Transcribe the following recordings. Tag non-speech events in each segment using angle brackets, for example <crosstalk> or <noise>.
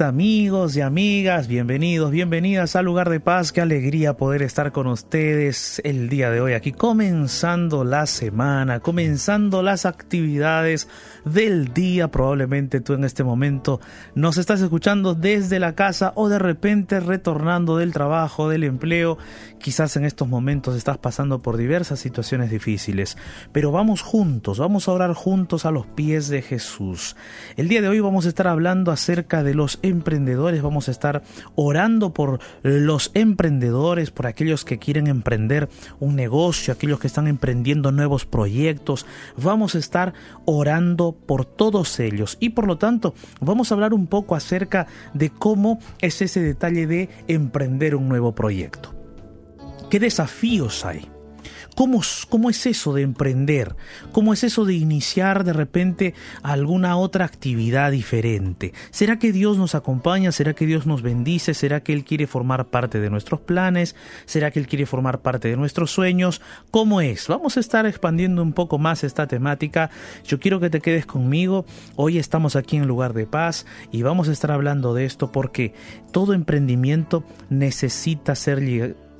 Amigos y amigas, bienvenidos, bienvenidas al lugar de paz. Qué alegría poder estar con ustedes el día de hoy aquí, comenzando la semana, comenzando las actividades del día. Probablemente tú en este momento nos estás escuchando desde la casa o de repente retornando del trabajo, del empleo. Quizás en estos momentos estás pasando por diversas situaciones difíciles, pero vamos juntos, vamos a orar juntos a los pies de Jesús. El día de hoy vamos a estar hablando acerca de los emprendedores, vamos a estar orando por los emprendedores, por aquellos que quieren emprender un negocio, aquellos que están emprendiendo nuevos proyectos. Vamos a estar orando por todos ellos y por lo tanto vamos a hablar un poco acerca de cómo es ese detalle de emprender un nuevo proyecto. ¿Qué desafíos hay? ¿Cómo, ¿Cómo, es eso de emprender? ¿Cómo es eso de iniciar de repente alguna otra actividad diferente? ¿Será que Dios nos acompaña? ¿Será que Dios nos bendice? ¿Será que Él quiere formar parte de nuestros planes? ¿Será que Él quiere formar parte de nuestros sueños? ¿Cómo es? Vamos a estar expandiendo un poco más esta temática. Yo quiero que te quedes conmigo. Hoy estamos aquí en lugar de paz y vamos a estar hablando de esto porque todo emprendimiento necesita ser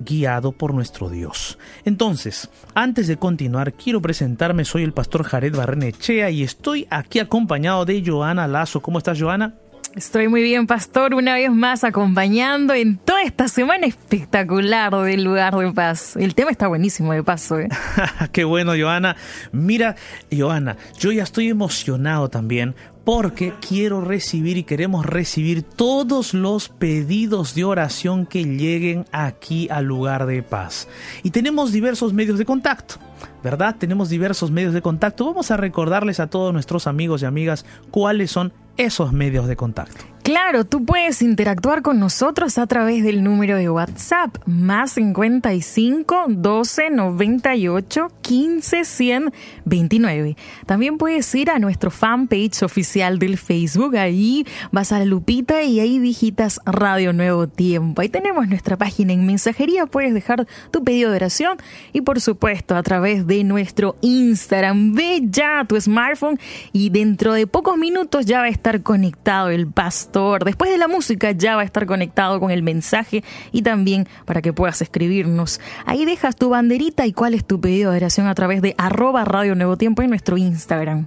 guiado por nuestro Dios. Entonces, antes de continuar, quiero presentarme, soy el pastor Jared Barrenechea y estoy aquí acompañado de Joana Lazo. ¿Cómo estás, Joana? Estoy muy bien, pastor, una vez más acompañando en toda esta semana espectacular del lugar de paz. El tema está buenísimo de paso. ¿eh? <laughs> Qué bueno, Joana. Mira, Joana, yo ya estoy emocionado también porque quiero recibir y queremos recibir todos los pedidos de oración que lleguen aquí al lugar de paz. Y tenemos diversos medios de contacto. ¿Verdad? Tenemos diversos medios de contacto. Vamos a recordarles a todos nuestros amigos y amigas cuáles son esos medios de contacto. Claro, tú puedes interactuar con nosotros a través del número de WhatsApp más 55 12 98 15 100 29. También puedes ir a nuestro fanpage oficial del Facebook. Ahí vas a la lupita y ahí digitas Radio Nuevo Tiempo. Ahí tenemos nuestra página en mensajería. Puedes dejar tu pedido de oración y, por supuesto, a través de nuestro Instagram. Ve ya tu smartphone y dentro de pocos minutos ya va a estar conectado el pastor Después de la música ya va a estar conectado con el mensaje y también para que puedas escribirnos. Ahí dejas tu banderita y cuál es tu pedido de oración a través de arroba Radio Nuevo Tiempo en nuestro Instagram.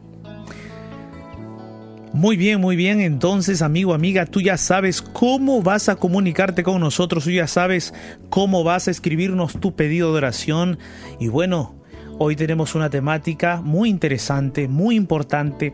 Muy bien, muy bien. Entonces, amigo, amiga, tú ya sabes cómo vas a comunicarte con nosotros, tú ya sabes cómo vas a escribirnos tu pedido de oración. Y bueno, Hoy tenemos una temática muy interesante, muy importante,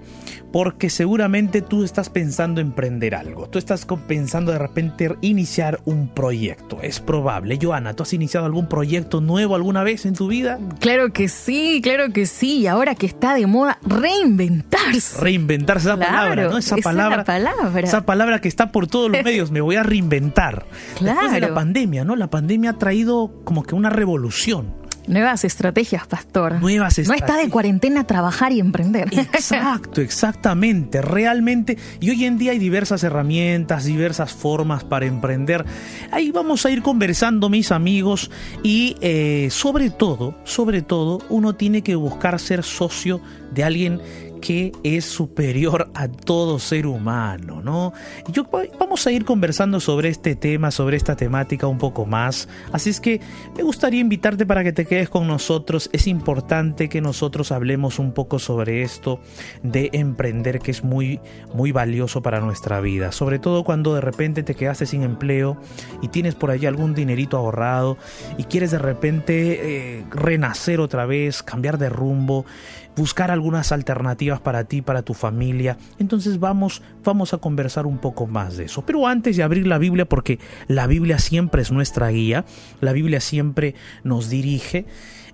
porque seguramente tú estás pensando emprender algo. Tú estás pensando de repente iniciar un proyecto. Es probable. Joana, ¿tú has iniciado algún proyecto nuevo alguna vez en tu vida? Claro que sí, claro que sí. Y ahora que está de moda, reinventarse. Reinventarse, esa palabra, ¿no? Esa, palabra, palabra. Esa palabra que está por todos los <laughs> medios. Me voy a reinventar. Claro. Después de la pandemia, ¿no? La pandemia ha traído como que una revolución. Nuevas estrategias, pastor. Nuevas estrategias. No está de cuarentena trabajar y emprender. Exacto, exactamente. Realmente. Y hoy en día hay diversas herramientas, diversas formas para emprender. Ahí vamos a ir conversando, mis amigos. Y eh, sobre todo, sobre todo, uno tiene que buscar ser socio de alguien que es superior a todo ser humano, ¿no? Yo, vamos a ir conversando sobre este tema, sobre esta temática un poco más, así es que me gustaría invitarte para que te quedes con nosotros, es importante que nosotros hablemos un poco sobre esto de emprender que es muy, muy valioso para nuestra vida, sobre todo cuando de repente te quedaste sin empleo y tienes por allí algún dinerito ahorrado y quieres de repente eh, renacer otra vez, cambiar de rumbo, buscar algunas alternativas para ti, para tu familia. Entonces vamos, vamos a conversar un poco más de eso. Pero antes de abrir la Biblia, porque la Biblia siempre es nuestra guía, la Biblia siempre nos dirige,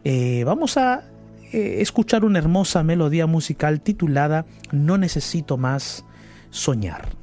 eh, vamos a eh, escuchar una hermosa melodía musical titulada No necesito más soñar.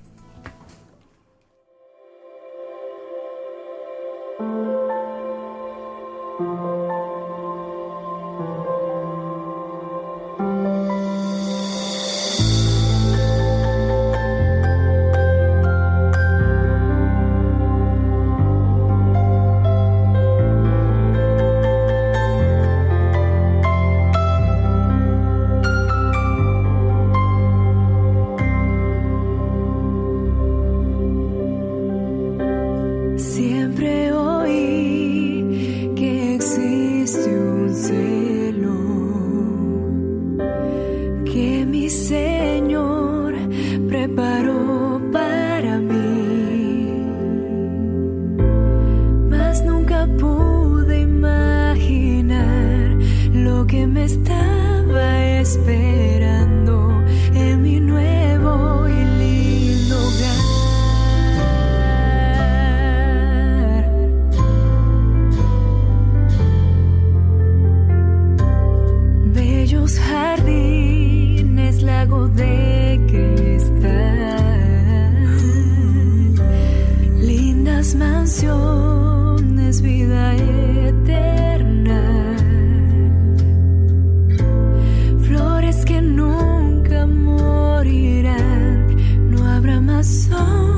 Habrá más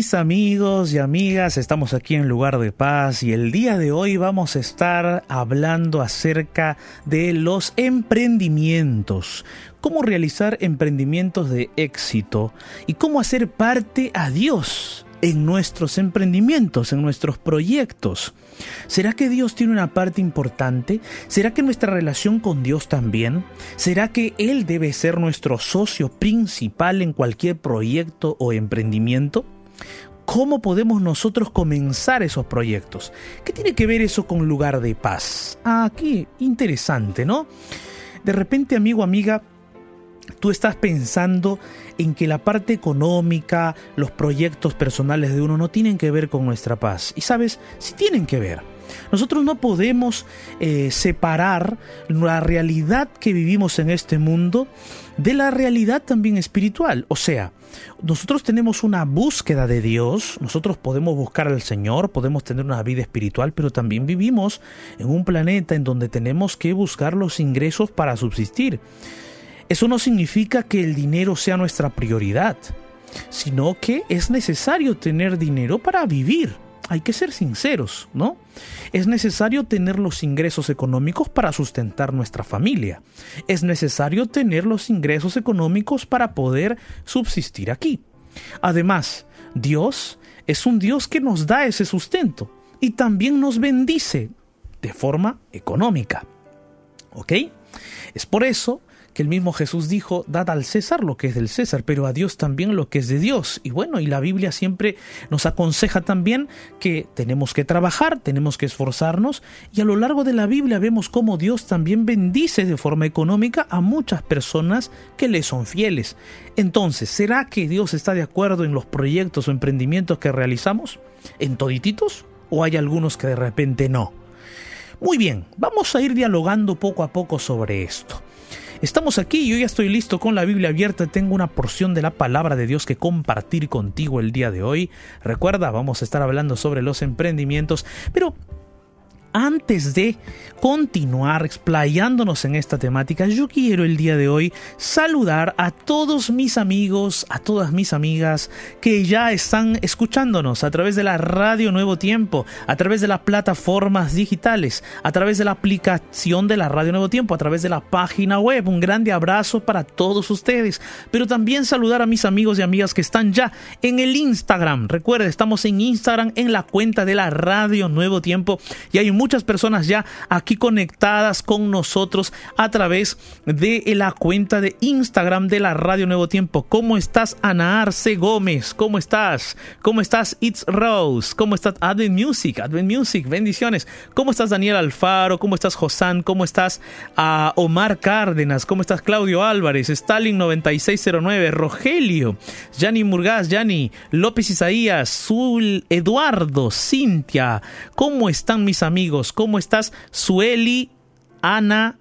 Mis amigos y amigas, estamos aquí en Lugar de Paz y el día de hoy vamos a estar hablando acerca de los emprendimientos, cómo realizar emprendimientos de éxito y cómo hacer parte a Dios en nuestros emprendimientos, en nuestros proyectos. ¿Será que Dios tiene una parte importante? ¿Será que nuestra relación con Dios también? ¿Será que Él debe ser nuestro socio principal en cualquier proyecto o emprendimiento? Cómo podemos nosotros comenzar esos proyectos. ¿Qué tiene que ver eso con lugar de paz? Ah, qué interesante, ¿no? De repente, amigo, amiga, tú estás pensando en que la parte económica, los proyectos personales de uno no tienen que ver con nuestra paz. Y sabes, sí tienen que ver. Nosotros no podemos eh, separar la realidad que vivimos en este mundo de la realidad también espiritual. O sea, nosotros tenemos una búsqueda de Dios, nosotros podemos buscar al Señor, podemos tener una vida espiritual, pero también vivimos en un planeta en donde tenemos que buscar los ingresos para subsistir. Eso no significa que el dinero sea nuestra prioridad, sino que es necesario tener dinero para vivir hay que ser sinceros, ¿no? Es necesario tener los ingresos económicos para sustentar nuestra familia. Es necesario tener los ingresos económicos para poder subsistir aquí. Además, Dios es un Dios que nos da ese sustento y también nos bendice de forma económica. ¿Ok? Es por eso el mismo Jesús dijo, dad al César lo que es del César, pero a Dios también lo que es de Dios. Y bueno, y la Biblia siempre nos aconseja también que tenemos que trabajar, tenemos que esforzarnos, y a lo largo de la Biblia vemos cómo Dios también bendice de forma económica a muchas personas que le son fieles. Entonces, ¿será que Dios está de acuerdo en los proyectos o emprendimientos que realizamos? ¿En todititos? ¿O hay algunos que de repente no? Muy bien, vamos a ir dialogando poco a poco sobre esto. Estamos aquí, yo ya estoy listo con la Biblia abierta, tengo una porción de la palabra de Dios que compartir contigo el día de hoy. Recuerda, vamos a estar hablando sobre los emprendimientos, pero antes de continuar explayándonos en esta temática, yo quiero el día de hoy saludar a todos mis amigos, a todas mis amigas que ya están escuchándonos a través de la radio Nuevo Tiempo, a través de las plataformas digitales, a través de la aplicación de la radio Nuevo Tiempo, a través de la página web. Un grande abrazo para todos ustedes, pero también saludar a mis amigos y amigas que están ya en el Instagram. Recuerda, estamos en Instagram en la cuenta de la radio Nuevo Tiempo y hay muchas personas ya aquí conectadas con nosotros a través de la cuenta de Instagram de la Radio Nuevo Tiempo. ¿Cómo estás, Ana Arce Gómez? ¿Cómo estás? ¿Cómo estás, It's Rose? ¿Cómo estás, Advent Music? Advent Music, bendiciones. ¿Cómo estás, Daniel Alfaro? ¿Cómo estás, Josán? ¿Cómo estás, Omar Cárdenas? ¿Cómo estás, Claudio Álvarez? Stalin 9609, Rogelio, Yanni Murgaz, Yanni, López Isaías, Zul, Eduardo, Cintia. ¿Cómo están mis amigos? ¿Cómo estás? Sueli, Ana,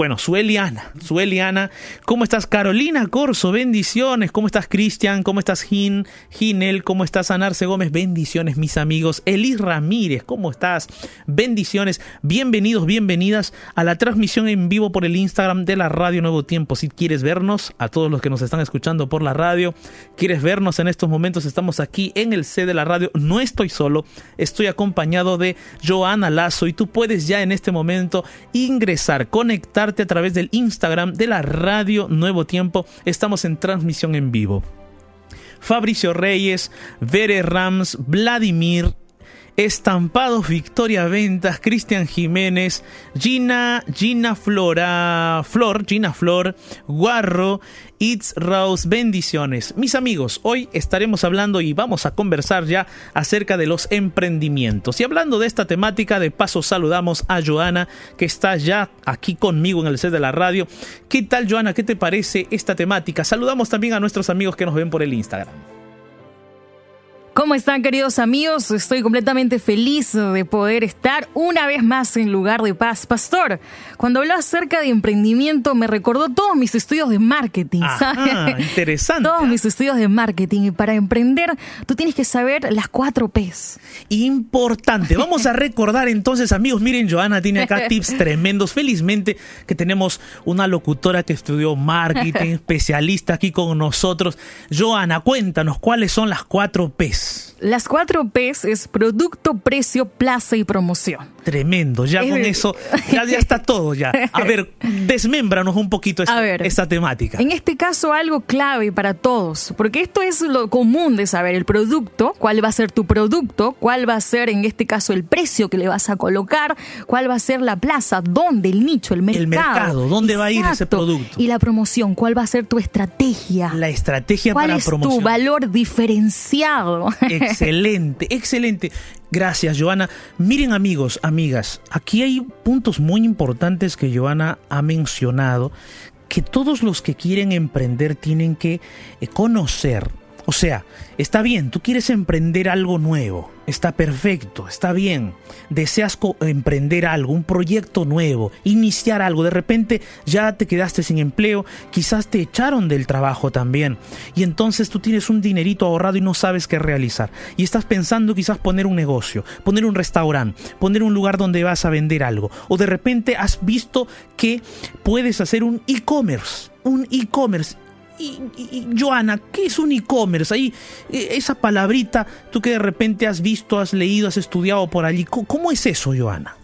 bueno, Sueliana, Sueliana, ¿cómo estás Carolina Corso? Bendiciones, ¿cómo estás Cristian? ¿Cómo estás Gin? Ginel, ¿cómo estás Anarce Gómez? Bendiciones mis amigos. Elis Ramírez, ¿cómo estás? Bendiciones, bienvenidos, bienvenidas a la transmisión en vivo por el Instagram de la Radio Nuevo Tiempo. Si quieres vernos, a todos los que nos están escuchando por la radio, quieres vernos en estos momentos, estamos aquí en el C de la radio. No estoy solo, estoy acompañado de Joana Lazo y tú puedes ya en este momento ingresar, conectar a través del Instagram de la radio Nuevo Tiempo. Estamos en transmisión en vivo. Fabricio Reyes, Vere Rams, Vladimir, Estampados Victoria Ventas, Cristian Jiménez, Gina, Gina Flora, Flor, Gina Flor, Guarro, It's Rose, bendiciones. Mis amigos, hoy estaremos hablando y vamos a conversar ya acerca de los emprendimientos. Y hablando de esta temática, de paso saludamos a Joana, que está ya aquí conmigo en el set de la radio. ¿Qué tal, Joana? ¿Qué te parece esta temática? Saludamos también a nuestros amigos que nos ven por el Instagram. ¿Cómo están queridos amigos? Estoy completamente feliz de poder estar una vez más en lugar de paz. Pastor, cuando habló acerca de emprendimiento me recordó todos mis estudios de marketing. Ajá, interesante. Todos mis estudios de marketing. Y para emprender tú tienes que saber las cuatro Ps. Importante. Vamos a recordar entonces amigos, miren, Joana tiene acá <laughs> tips tremendos. Felizmente que tenemos una locutora que estudió marketing, <laughs> especialista aquí con nosotros. Joana, cuéntanos cuáles son las cuatro Ps. Peace. Las cuatro P's es producto, precio, plaza y promoción. Tremendo, ya Es con eso, <laughs> ya, ya está todo ya. A ver, desmémbranos un poquito esta, A ver. esta temática. En este caso, algo clave para todos, porque esto es lo común de saber, el producto, cuál va a ser tu producto, cuál va a ser en este caso el precio que le vas a colocar, cuál va a ser la plaza, dónde, el nicho, el mercado. mercado, dónde va a ir ese Exacto. producto. Y la promoción, cuál va a ser tu estrategia. La estrategia ¿Cuál para es tu promoción. valor diferenciado? Excelente, excelente. Gracias, Joana. Miren, amigos, amigas, aquí hay puntos muy importantes que Joana ha mencionado que todos los que quieren emprender tienen que eh, conocer. O sea, está bien, tú quieres emprender algo nuevo, está perfecto, está bien. Deseas emprender algo, un proyecto nuevo, iniciar algo. De repente ya te quedaste sin empleo, quizás te echaron del trabajo también. Y entonces tú tienes un dinerito ahorrado y no sabes qué realizar. Y estás pensando quizás poner un negocio, poner un restaurante, poner un lugar donde vas a vender algo. O de repente has visto que puedes hacer un e-commerce, un e-commerce. Y, y- Joana, ¿qué es un e-commerce? Ahí, eh, esa palabrita, tú que de repente has visto, has leído, has estudiado por allí, ¿cómo, cómo es eso, Joana?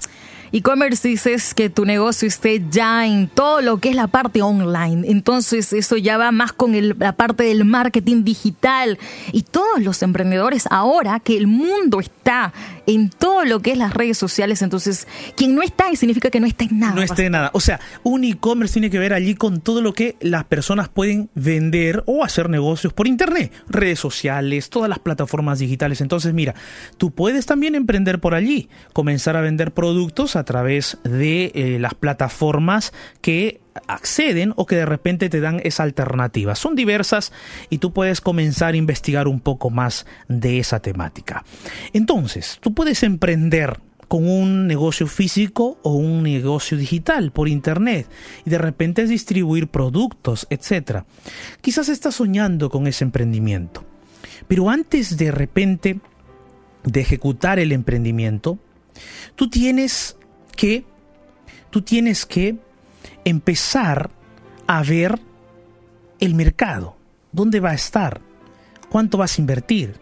E-commerce dices que tu negocio esté ya en todo lo que es la parte online. Entonces eso ya va más con el- la parte del marketing digital. Y todos los emprendedores ahora que el mundo está en todo lo que es las redes sociales, entonces quien no está ahí significa que no está en nada. no esté nada. O sea, un e-commerce tiene que ver allí con todo lo que las personas pueden vender o hacer negocios por internet, redes sociales, todas las plataformas digitales. Entonces, mira, tú puedes también emprender por allí, comenzar a vender productos a través de eh, las plataformas que acceden o que de repente te dan esa alternativa. Son diversas y tú puedes comenzar a investigar un poco más de esa temática. Entonces, tú puedes emprender con un negocio físico o un negocio digital por internet y de repente es distribuir productos, etc. Quizás estás soñando con ese emprendimiento. Pero antes de repente de ejecutar el emprendimiento, tú tienes que tú tienes que empezar a ver el mercado, dónde va a estar, cuánto vas a invertir,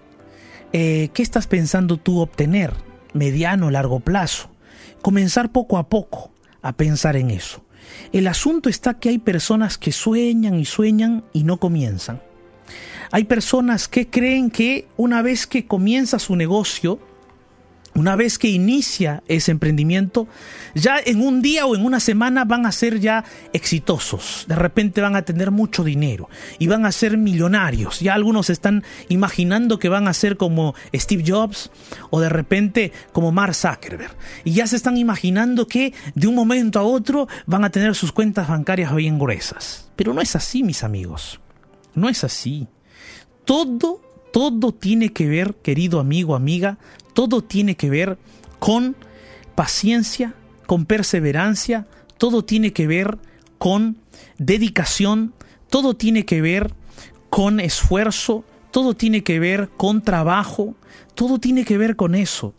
eh, qué estás pensando tú obtener, mediano, largo plazo. Comenzar poco a poco a pensar en eso. El asunto está que hay personas que sueñan y sueñan y no comienzan. Hay personas que creen que una vez que comienza su negocio, una vez que inicia ese emprendimiento, ya en un día o en una semana van a ser ya exitosos. De repente van a tener mucho dinero y van a ser millonarios. Ya algunos están imaginando que van a ser como Steve Jobs o de repente como Mark Zuckerberg. Y ya se están imaginando que de un momento a otro van a tener sus cuentas bancarias bien gruesas. Pero no es así, mis amigos. No es así. Todo, todo tiene que ver, querido amigo, amiga, todo tiene que ver con paciencia, con perseverancia, todo tiene que ver con dedicación, todo tiene que ver con esfuerzo, todo tiene que ver con trabajo, todo tiene que ver con eso.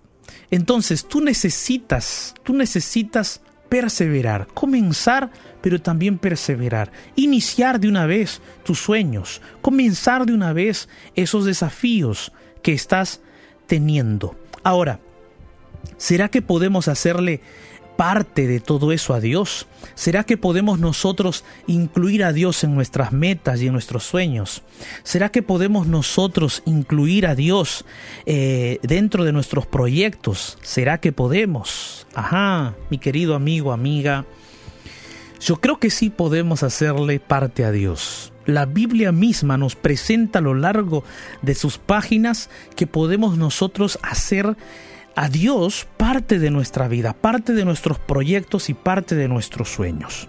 Entonces tú necesitas, tú necesitas perseverar, comenzar, pero también perseverar, iniciar de una vez tus sueños, comenzar de una vez esos desafíos que estás teniendo. Ahora, ¿será que podemos hacerle parte de todo eso a Dios? ¿Será que podemos nosotros incluir a Dios en nuestras metas y en nuestros sueños? ¿Será que podemos nosotros incluir a Dios eh, dentro de nuestros proyectos? ¿Será que podemos? Ajá, mi querido amigo, amiga. Yo creo que sí podemos hacerle parte a Dios. La Biblia misma nos presenta a lo largo de sus páginas que podemos nosotros hacer a Dios parte de nuestra vida, parte de nuestros proyectos y parte de nuestros sueños.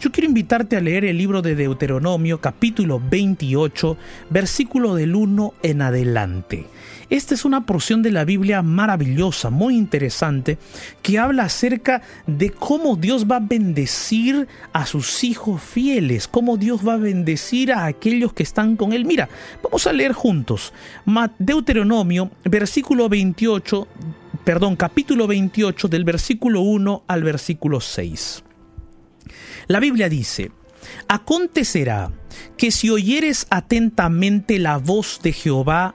Yo quiero invitarte a leer el libro de Deuteronomio capítulo 28, versículo del 1 en adelante. Esta es una porción de la Biblia maravillosa, muy interesante, que habla acerca de cómo Dios va a bendecir a sus hijos fieles, cómo Dios va a bendecir a aquellos que están con Él. Mira, vamos a leer juntos Deuteronomio, versículo 28, perdón, capítulo 28, del versículo 1 al versículo 6. La Biblia dice, Acontecerá que si oyeres atentamente la voz de Jehová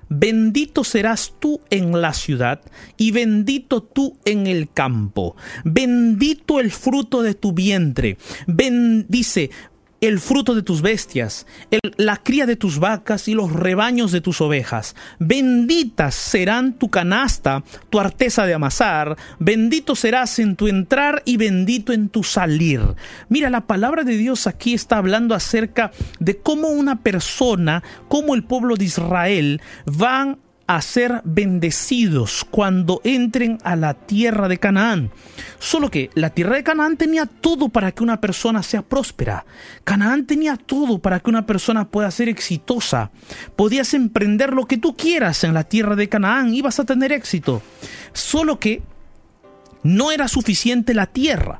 Bendito serás tú en la ciudad y bendito tú en el campo. Bendito el fruto de tu vientre. Bendice el fruto de tus bestias, la cría de tus vacas y los rebaños de tus ovejas. Benditas serán tu canasta, tu arteza de amasar, bendito serás en tu entrar y bendito en tu salir. Mira, la palabra de Dios aquí está hablando acerca de cómo una persona, cómo el pueblo de Israel van a ser bendecidos cuando entren a la tierra de Canaán. Solo que la tierra de Canaán tenía todo para que una persona sea próspera. Canaán tenía todo para que una persona pueda ser exitosa. Podías emprender lo que tú quieras en la tierra de Canaán y vas a tener éxito. Solo que no era suficiente la tierra.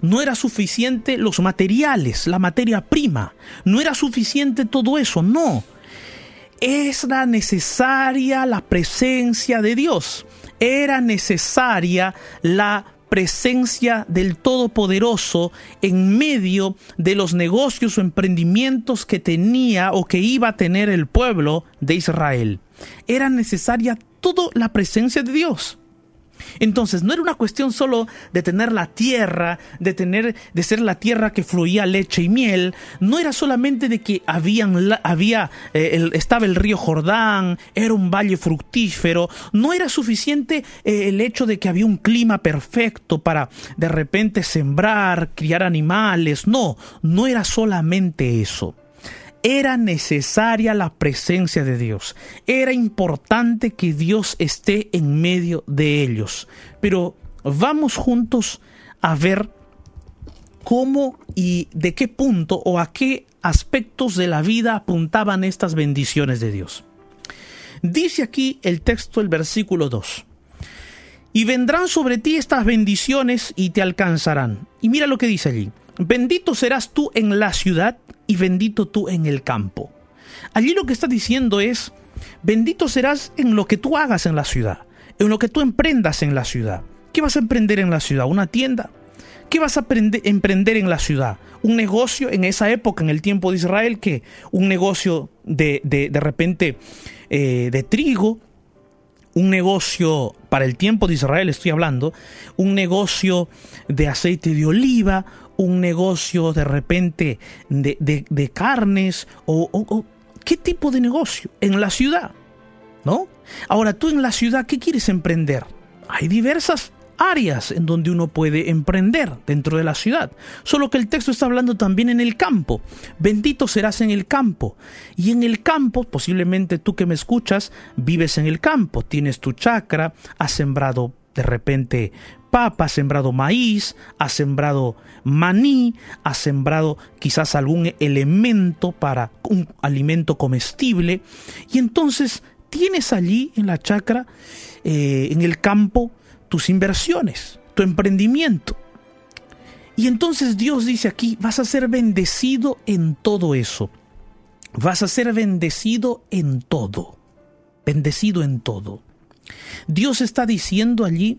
No era suficiente los materiales, la materia prima. No era suficiente todo eso, no era necesaria la presencia de Dios. Era necesaria la presencia del Todopoderoso en medio de los negocios o emprendimientos que tenía o que iba a tener el pueblo de Israel. Era necesaria toda la presencia de Dios. Entonces, no era una cuestión solo de tener la tierra, de tener, de ser la tierra que fluía leche y miel. No era solamente de que había, eh, estaba el río Jordán, era un valle fructífero. No era suficiente eh, el hecho de que había un clima perfecto para de repente sembrar, criar animales. No, no era solamente eso era necesaria la presencia de Dios. Era importante que Dios esté en medio de ellos. Pero vamos juntos a ver cómo y de qué punto o a qué aspectos de la vida apuntaban estas bendiciones de Dios. Dice aquí el texto, el versículo 2. Y vendrán sobre ti estas bendiciones y te alcanzarán. Y mira lo que dice allí. Bendito serás tú en la ciudad y bendito tú en el campo. Allí lo que está diciendo es, bendito serás en lo que tú hagas en la ciudad, en lo que tú emprendas en la ciudad. ¿Qué vas a emprender en la ciudad? ¿Una tienda? ¿Qué vas a emprender en la ciudad? Un negocio en esa época, en el tiempo de Israel, que un negocio de, de, de repente eh, de trigo, un negocio para el tiempo de Israel, estoy hablando, un negocio de aceite de oliva, un negocio de repente de, de- de carnes, o, o- o- ¿qué tipo de negocio? En la ciudad, ¿no? Ahora tú en la ciudad, ¿qué quieres emprender? Hay diversas áreas en donde uno puede emprender dentro de la ciudad. Solo que el texto está hablando también en el campo. Bendito serás en el campo. Y en el campo, posiblemente tú que me escuchas, vives en el campo, tienes tu chacra, has sembrado de repente papa, has sembrado maíz, has sembrado maní, has sembrado quizás algún elemento para un alimento comestible. Y entonces tienes allí en la chacra, eh, en el campo, tus inversiones, tu emprendimiento. Y entonces Dios dice aquí, vas a ser bendecido en todo eso. Vas a ser bendecido en todo. Bendecido en todo. Dios está diciendo allí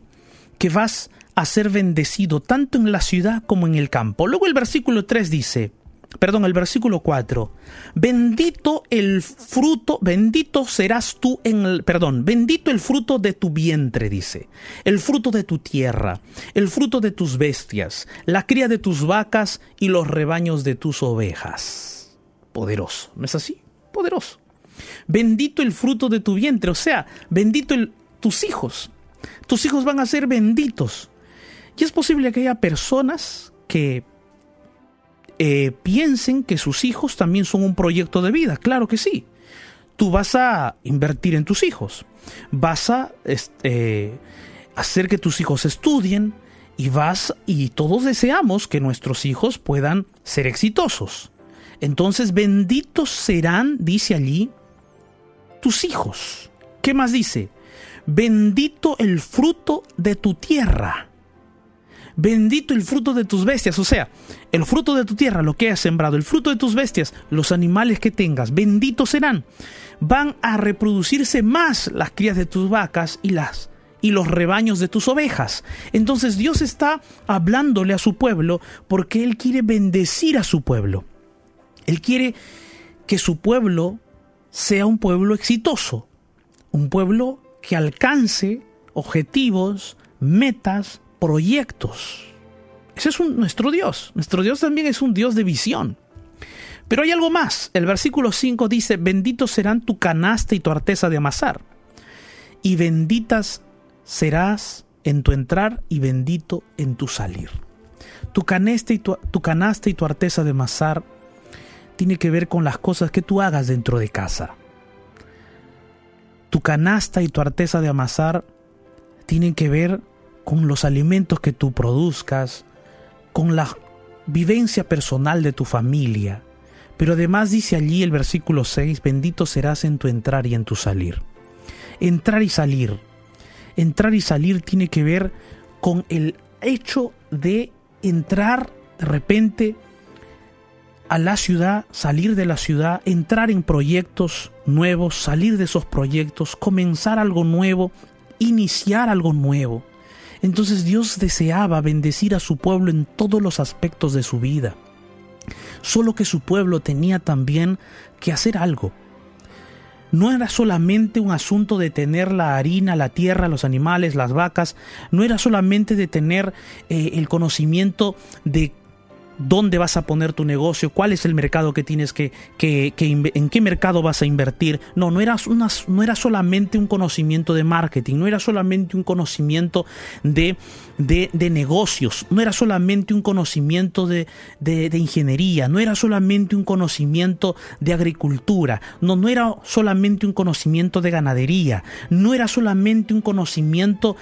que vas a ser bendecido tanto en la ciudad como en el campo. Luego el versículo 3 dice, perdón, el versículo 4, bendito el fruto, bendito serás tú en el, perdón, bendito el fruto de tu vientre, dice, el fruto de tu tierra, el fruto de tus bestias, la cría de tus vacas y los rebaños de tus ovejas. Poderoso, ¿no es así? Poderoso. Bendito el fruto de tu vientre, o sea, bendito tus hijos. Tus hijos van a ser benditos. Y es posible que haya personas que eh, piensen que sus hijos también son un proyecto de vida. Claro que sí. Tú vas a invertir en tus hijos. Vas a este, hacer que tus hijos estudien y vas y todos deseamos que nuestros hijos puedan ser exitosos. Entonces benditos serán, dice allí, tus hijos. ¿Qué más dice? Bendito el fruto de tu tierra. Bendito el fruto de tus bestias, o sea, el fruto de tu tierra, lo que has sembrado, el fruto de tus bestias, los animales que tengas, benditos serán. Van a reproducirse más las crías de tus vacas y las y los rebaños de tus ovejas. Entonces Dios está hablándole a su pueblo porque Él quiere bendecir a su pueblo. Él quiere que su pueblo sea un pueblo exitoso, un pueblo que alcance objetivos, metas, proyectos. Ese es nuestro Dios. Nuestro Dios también es un Dios de visión. Pero hay algo más. El versículo 5 dice, benditos serán tu canasta y tu arteza de amasar. Y benditas serás en tu entrar y bendito en tu salir. Tu canasta y tu, tu canasta y tu arteza de amasar tiene que ver con las cosas que tú hagas dentro de casa. Tu canasta y tu arteza de amasar tienen que ver con los alimentos que tú produzcas, con la vivencia personal de tu familia. Pero además dice allí el versículo 6, bendito serás en tu entrar y en tu salir. Entrar y salir. Entrar y salir tiene que ver con el hecho de entrar de repente a la ciudad, salir de la ciudad, entrar en proyectos nuevos, salir de esos proyectos, comenzar algo nuevo, iniciar algo nuevo. Entonces Dios deseaba bendecir a su pueblo en todos los aspectos de su vida. Solo que su pueblo tenía también que hacer algo. No era solamente un asunto de tener la harina, la tierra, los animales, las vacas, no era solamente de tener eh, el conocimiento de dónde vas a poner tu negocio, cuál es el mercado que tienes que, que, en qué mercado vas a invertir. No, no era, una- no era solamente un conocimiento de marketing, no era solamente un conocimiento de, de, de negocios, no era solamente un conocimiento de, de, de ingeniería, no era solamente un conocimiento de agricultura, no, no era solamente un conocimiento de ganadería, no era solamente un conocimiento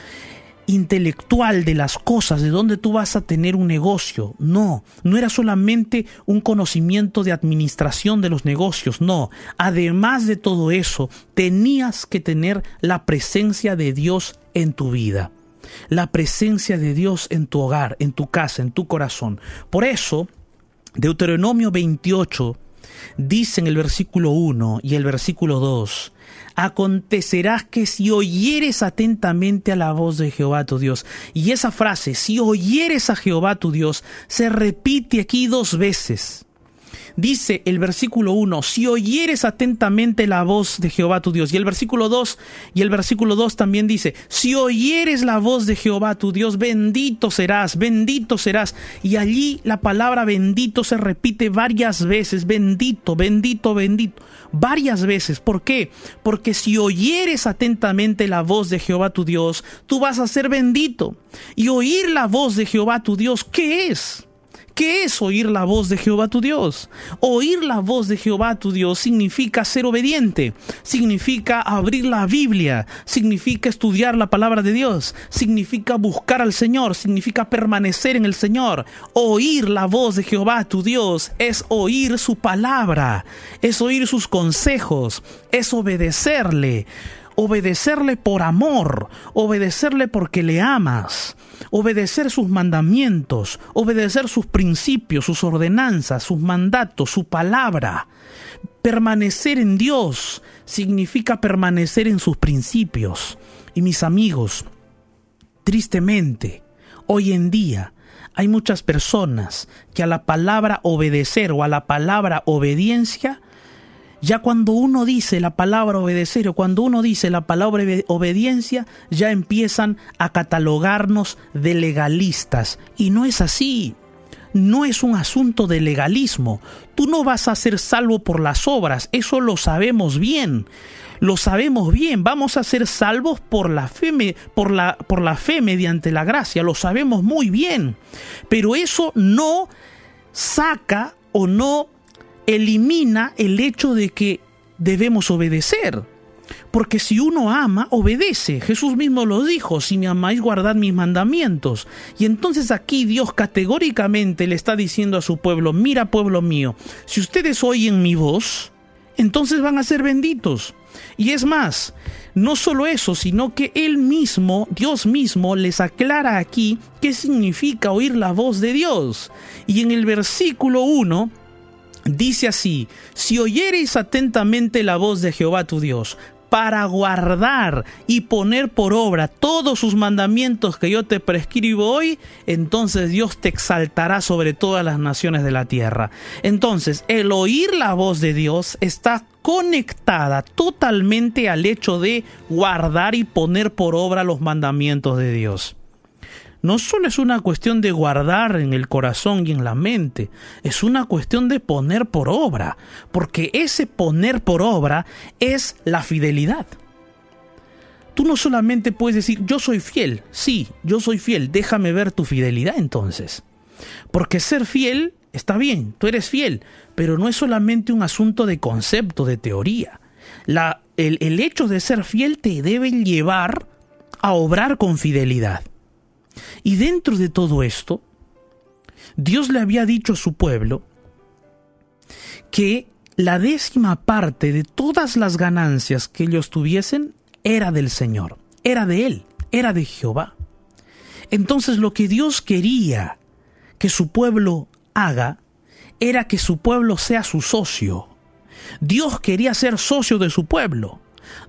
intelectual de las cosas, de dónde tú vas a tener un negocio. No, no era solamente un conocimiento de administración de los negocios, no. Además de todo eso, tenías que tener la presencia de Dios en tu vida. La presencia de Dios en tu hogar, en tu casa, en tu corazón. Por eso, Deuteronomio 28 dice en el versículo 1 y el versículo 2, acontecerá que si oyeres atentamente a la voz de Jehová tu Dios, y esa frase, si oyeres a Jehová tu Dios, se repite aquí dos veces. Dice el versículo 1, si oyeres atentamente la voz de Jehová tu Dios. Y el versículo 2, y el versículo 2 también dice, si oyeres la voz de Jehová tu Dios, bendito serás, bendito serás. Y allí la palabra bendito se repite varias veces, bendito, bendito, bendito, varias veces. ¿Por qué? Porque si oyeres atentamente la voz de Jehová tu Dios, tú vas a ser bendito. Y oír la voz de Jehová tu Dios, ¿qué es? ¿Qué es oír la voz de Jehová tu Dios? Oír la voz de Jehová tu Dios significa ser obediente, significa abrir la Biblia, significa estudiar la palabra de Dios, significa buscar al Señor, significa permanecer en el Señor. Oír la voz de Jehová tu Dios es oír su palabra, es oír sus consejos, es obedecerle obedecerle por amor, obedecerle porque le amas, obedecer sus mandamientos, obedecer sus principios, sus ordenanzas, sus mandatos, su palabra. Permanecer en Dios significa permanecer en sus principios. Y mis amigos, tristemente, hoy en día hay muchas personas que a la palabra obedecer o a la palabra obediencia ya cuando uno dice la palabra obedecer o cuando uno dice la palabra obediencia, ya empiezan a catalogarnos de legalistas. Y no es así. No es un asunto de legalismo. Tú no vas a ser salvo por las obras, eso lo sabemos bien. Lo sabemos bien, vamos a ser salvos por la fe, por la, por la fe mediante la gracia, lo sabemos muy bien. Pero eso no saca o no elimina el hecho de que debemos obedecer. Porque si uno ama, obedece. Jesús mismo lo dijo, si me amáis, guardad mis mandamientos. Y entonces aquí Dios categóricamente le está diciendo a su pueblo, mira pueblo mío, si ustedes oyen mi voz, entonces van a ser benditos. Y es más, no solo eso, sino que Él mismo, Dios mismo, les aclara aquí qué significa oír la voz de Dios. Y en el versículo 1 dice así, si oyereis atentamente la voz de Jehová tu Dios, para guardar y poner por obra todos sus mandamientos que yo te prescribo hoy, entonces Dios te exaltará sobre todas las naciones de la tierra. Entonces, el oír la voz de Dios está conectada totalmente al hecho de guardar y poner por obra los mandamientos de Dios no solo es una cuestión de guardar en el corazón y en la mente, es una cuestión de poner por obra, porque ese poner por obra es la fidelidad. Tú no solamente puedes decir, yo soy fiel, sí, yo soy fiel, déjame ver tu fidelidad entonces. Porque ser fiel está bien, tú eres fiel, pero no es solamente un asunto de concepto, de teoría. La, el, el hecho de ser fiel te debe llevar a obrar con fidelidad. Y dentro de todo esto, Dios le había dicho a su pueblo que la décima parte de todas las ganancias que ellos tuviesen era del Señor, era de Él, era de Jehová. Entonces lo que Dios quería que su pueblo haga era que su pueblo sea su socio. Dios quería ser socio de su pueblo.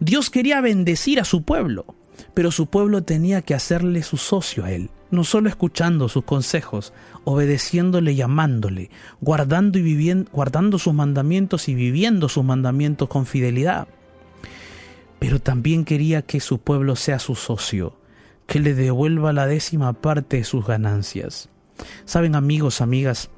Dios quería bendecir a su pueblo pero su pueblo tenía que hacerle su socio a él, no solo escuchando sus consejos, obedeciéndole y amándole, guardando y viviendo, guardando sus mandamientos y viviendo sus mandamientos con fidelidad. Pero también quería que su pueblo sea su socio, que le devuelva la décima parte de sus ganancias. Saben amigos, amigas,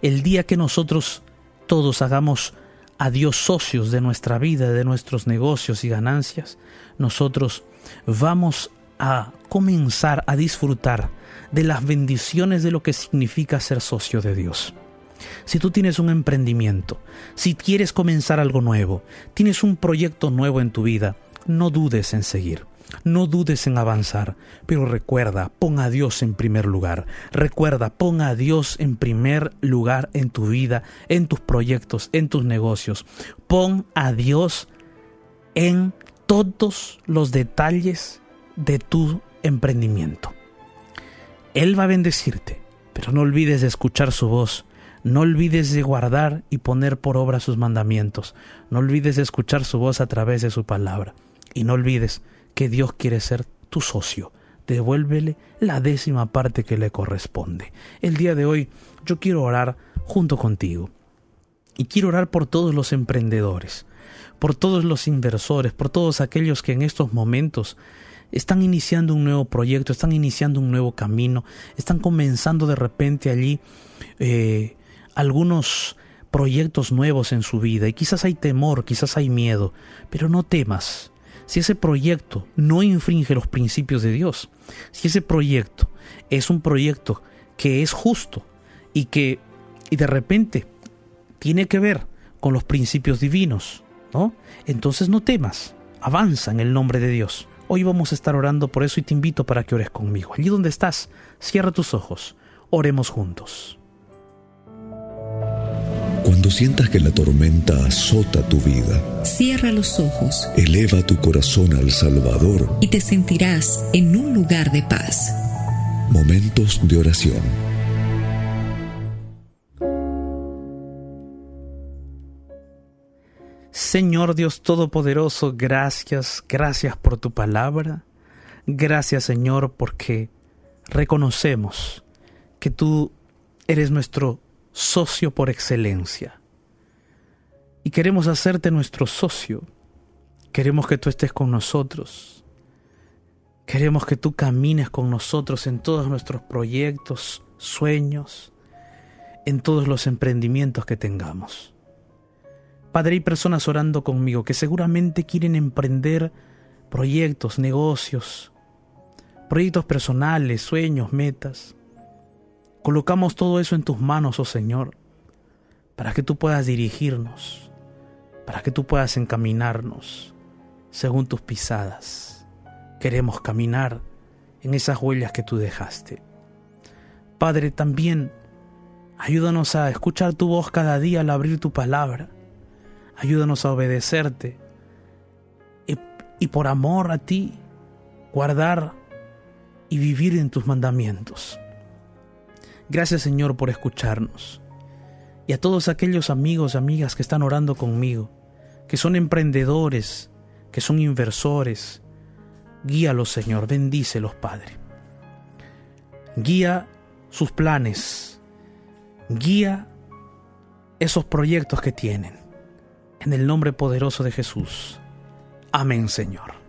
el día que nosotros todos hagamos a Dios socios de nuestra vida, de nuestros negocios y ganancias, nosotros vamos a comenzar a disfrutar de las bendiciones de lo que significa ser socio de Dios. Si tú tienes un emprendimiento, si quieres comenzar algo nuevo, tienes un proyecto nuevo en tu vida, no dudes en seguir. No dudes en avanzar, pero recuerda, pon a Dios en primer lugar. Recuerda, pon a Dios en primer lugar en tu vida, en tus proyectos, en tus negocios. Pon a Dios en todos los detalles de tu emprendimiento. Él va a bendecirte, pero no olvides de escuchar su voz, no olvides de guardar y poner por obra sus mandamientos, no olvides de escuchar su voz a través de su palabra, y no olvides que Dios quiere ser tu socio. Devuélvele la décima parte que le corresponde. El día de hoy yo quiero orar junto contigo. Y quiero orar por todos los emprendedores, por todos los inversores, por todos aquellos que en estos momentos están iniciando un nuevo proyecto, están iniciando un nuevo camino, están comenzando de repente allí eh, algunos proyectos nuevos en su vida. Y quizás hay temor, quizás hay miedo, pero no temas, si ese proyecto no infringe los principios de Dios, si ese proyecto es un proyecto que es justo y que y de repente tiene que ver con los principios divinos, ¿no? Entonces no temas, avanza en el nombre de Dios. Hoy vamos a estar orando por eso y te invito para que ores conmigo. Allí donde estás, cierra tus ojos, oremos juntos. Cuando sientas que la tormenta azota tu vida, Cierra los ojos eleva tu corazón al Salvador. y te sentirás en un lugar de paz. Momentos de oración. Señor Dios Todopoderoso, gracias, gracias por tu palabra. Gracias Señor porque reconocemos que tú eres nuestro socio por excelencia. Y queremos hacerte nuestro socio. Queremos que tú estés con nosotros. Queremos que tú camines con nosotros en todos nuestros proyectos, sueños, en todos los emprendimientos que tengamos. Padre, hay personas orando conmigo que seguramente quieren emprender proyectos, negocios, proyectos personales, sueños, metas. Colocamos todo eso en tus manos, oh Señor, para que tú puedas dirigirnos, para que tú puedas encaminarnos según tus pisadas. Queremos caminar en esas huellas que tú dejaste. Padre, también ayúdanos a escuchar tu voz cada día al abrir tu palabra. Ayúdanos a obedecerte, y por amor a ti guardar y vivir en tus mandamientos. Gracias Señor por escucharnos. Y a todos aquellos amigos y amigas que están orando conmigo, que son emprendedores, que son inversores, guíalos Señor, bendícelos Padre. Guía sus planes, guía esos proyectos que tienen. En el nombre poderoso de Jesús. Amén Señor.